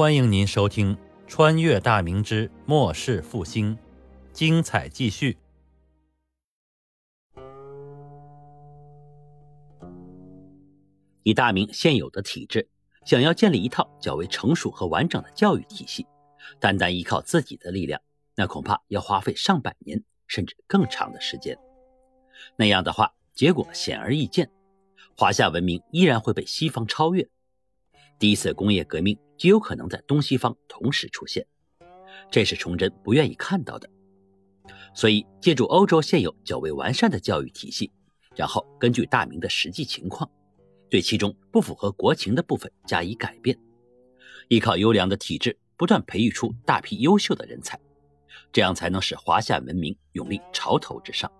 欢迎您收听《穿越大明之末世复兴》，精彩继续。以大明现有的体制，想要建立一套较为成熟和完整的教育体系，单单依靠自己的力量，那恐怕要花费上百年甚至更长的时间。那样的话，结果显而易见，华夏文明依然会被西方超越。第一次工业革命极有可能在东西方同时出现，这是崇祯不愿意看到的。所以，借助欧洲现有较为完善的教育体系，然后根据大明的实际情况，对其中不符合国情的部分加以改变，依靠优良的体制，不断培育出大批优秀的人才，这样才能使华夏文明永立潮头之上。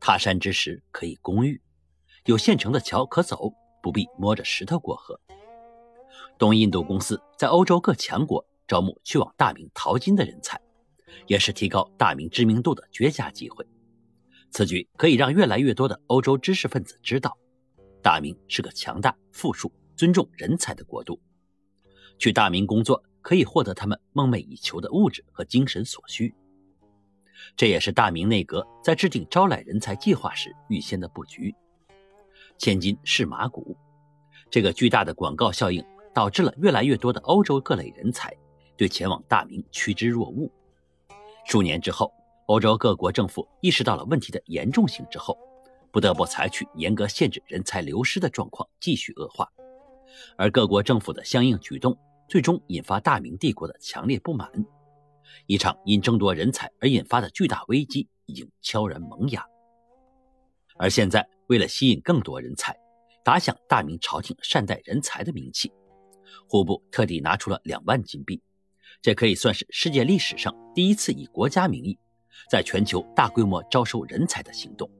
他山之石可以攻玉，有现成的桥可走，不必摸着石头过河。东印度公司在欧洲各强国招募去往大明淘金的人才，也是提高大明知名度的绝佳机会。此举可以让越来越多的欧洲知识分子知道，大明是个强大、富庶、尊重人才的国度。去大明工作可以获得他们梦寐以求的物质和精神所需。这也是大明内阁在制定招揽人才计划时预先的布局。千金是马骨，这个巨大的广告效应。导致了越来越多的欧洲各类人才对前往大明趋之若鹜。数年之后，欧洲各国政府意识到了问题的严重性之后，不得不采取严格限制人才流失的状况继续恶化。而各国政府的相应举动，最终引发大明帝国的强烈不满。一场因争夺人才而引发的巨大危机已经悄然萌芽。而现在，为了吸引更多人才，打响大明朝廷善待人才的名气。户部特地拿出了两万金币，这可以算是世界历史上第一次以国家名义，在全球大规模招收人才的行动。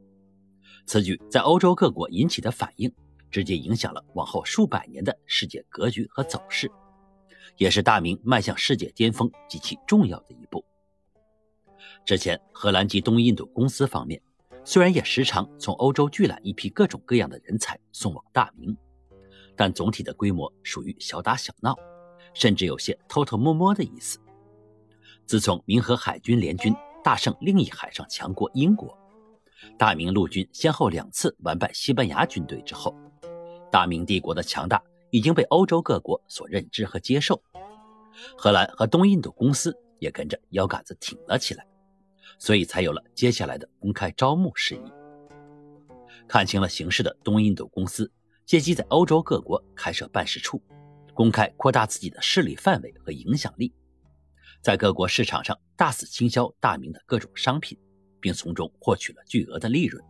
此举在欧洲各国引起的反应，直接影响了往后数百年的世界格局和走势，也是大明迈向世界巅峰极其重要的一步。之前，荷兰及东印度公司方面虽然也时常从欧洲聚揽一批各种各样的人才送往大明。但总体的规模属于小打小闹，甚至有些偷偷摸摸的意思。自从明和海军联军大胜另一海上强国英国，大明陆军先后两次完败西班牙军队之后，大明帝国的强大已经被欧洲各国所认知和接受。荷兰和东印度公司也跟着腰杆子挺了起来，所以才有了接下来的公开招募事宜。看清了形势的东印度公司。借机在欧洲各国开设办事处，公开扩大自己的势力范围和影响力，在各国市场上大肆倾销大明的各种商品，并从中获取了巨额的利润。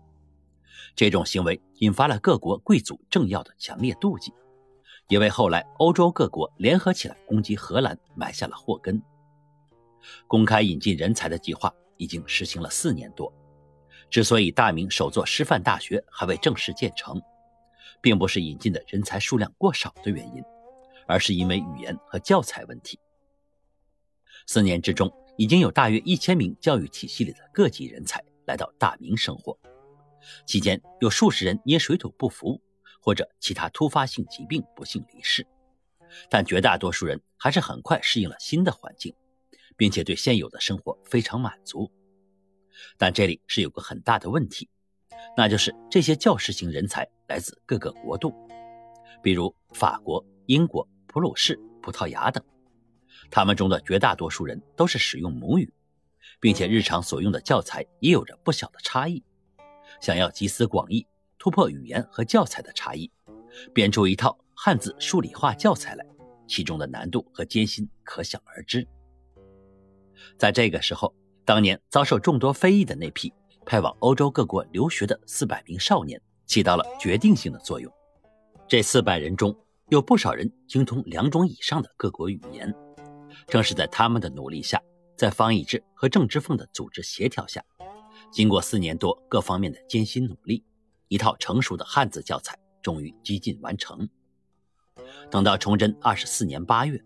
这种行为引发了各国贵族政要的强烈妒忌，也为后来欧洲各国联合起来攻击荷兰埋下了祸根。公开引进人才的计划已经实行了四年多，之所以大明首座师范大学还未正式建成。并不是引进的人才数量过少的原因，而是因为语言和教材问题。四年之中，已经有大约一千名教育体系里的各级人才来到大明生活，期间有数十人因水土不服或者其他突发性疾病不幸离世，但绝大多数人还是很快适应了新的环境，并且对现有的生活非常满足。但这里是有个很大的问题。那就是这些教师型人才来自各个国度，比如法国、英国、普鲁士、葡萄牙等。他们中的绝大多数人都是使用母语，并且日常所用的教材也有着不小的差异。想要集思广益，突破语言和教材的差异，编出一套汉字数理化教材来，其中的难度和艰辛可想而知。在这个时候，当年遭受众多非议的那批。派往欧洲各国留学的四百名少年起到了决定性的作用。这四百人中有不少人精通两种以上的各国语言。正是在他们的努力下，在方以智和郑之凤的组织协调下，经过四年多各方面的艰辛努力，一套成熟的汉字教材终于几近完成。等到崇祯二十四年八月，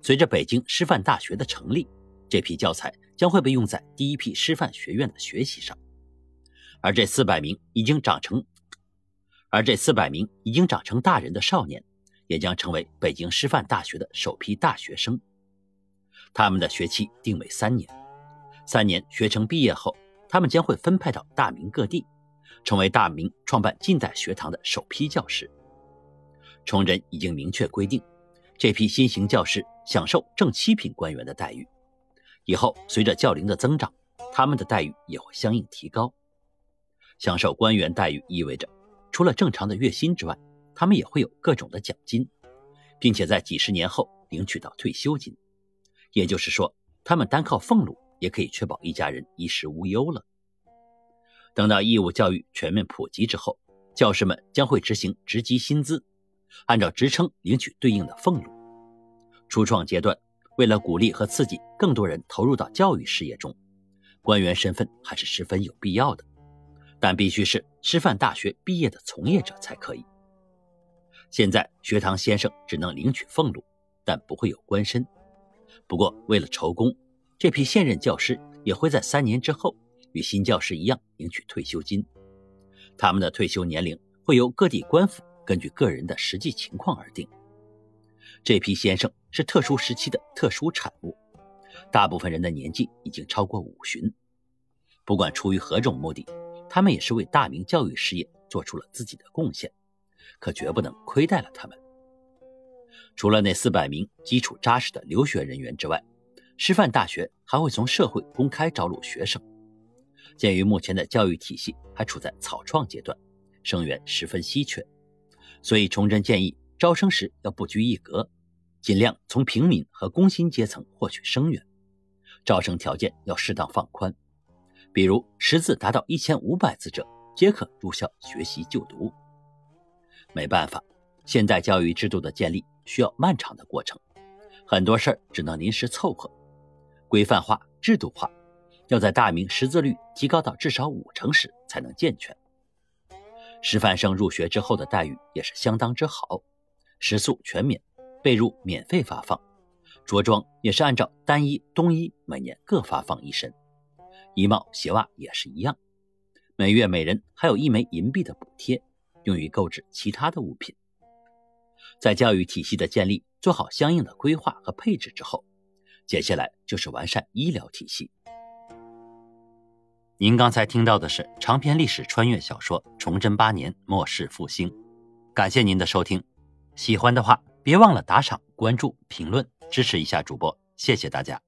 随着北京师范大学的成立，这批教材将会被用在第一批师范学院的学习上。而这四百名已经长成，而这四百名已经长成大人的少年，也将成为北京师范大学的首批大学生。他们的学期定为三年，三年学成毕业后，他们将会分派到大明各地，成为大明创办近代学堂的首批教师。崇祯已经明确规定，这批新型教师享受正七品官员的待遇。以后随着教龄的增长，他们的待遇也会相应提高。享受官员待遇意味着，除了正常的月薪之外，他们也会有各种的奖金，并且在几十年后领取到退休金。也就是说，他们单靠俸禄也可以确保一家人衣食无忧了。等到义务教育全面普及之后，教师们将会执行职级薪资，按照职称领取对应的俸禄。初创阶段，为了鼓励和刺激更多人投入到教育事业中，官员身份还是十分有必要的，但必须是师范大学毕业的从业者才可以。现在学堂先生只能领取俸禄，但不会有官身。不过，为了筹工，这批现任教师也会在三年之后与新教师一样领取退休金。他们的退休年龄会由各地官府根据个人的实际情况而定。这批先生是特殊时期的特殊产物，大部分人的年纪已经超过五旬。不管出于何种目的，他们也是为大明教育事业做出了自己的贡献，可绝不能亏待了他们。除了那四百名基础扎实的留学人员之外，师范大学还会从社会公开招录学生。鉴于目前的教育体系还处在草创阶段，生源十分稀缺，所以崇祯建议招生时要不拘一格，尽量从平民和工薪阶层获取生源。招生条件要适当放宽，比如识字达到一千五百字者皆可入校学习就读。没办法，现代教育制度的建立。需要漫长的过程，很多事儿只能临时凑合。规范化、制度化，要在大明识字率提高到至少五成时才能健全。师范生入学之后的待遇也是相当之好，食宿全免，被褥免费发放，着装也是按照单衣、冬衣每年各发放一身，衣帽、鞋袜也是一样。每月每人还有一枚银币的补贴，用于购置其他的物品。在教育体系的建立做好相应的规划和配置之后，接下来就是完善医疗体系。您刚才听到的是长篇历史穿越小说《崇祯八年末世复兴》，感谢您的收听。喜欢的话，别忘了打赏、关注、评论，支持一下主播，谢谢大家。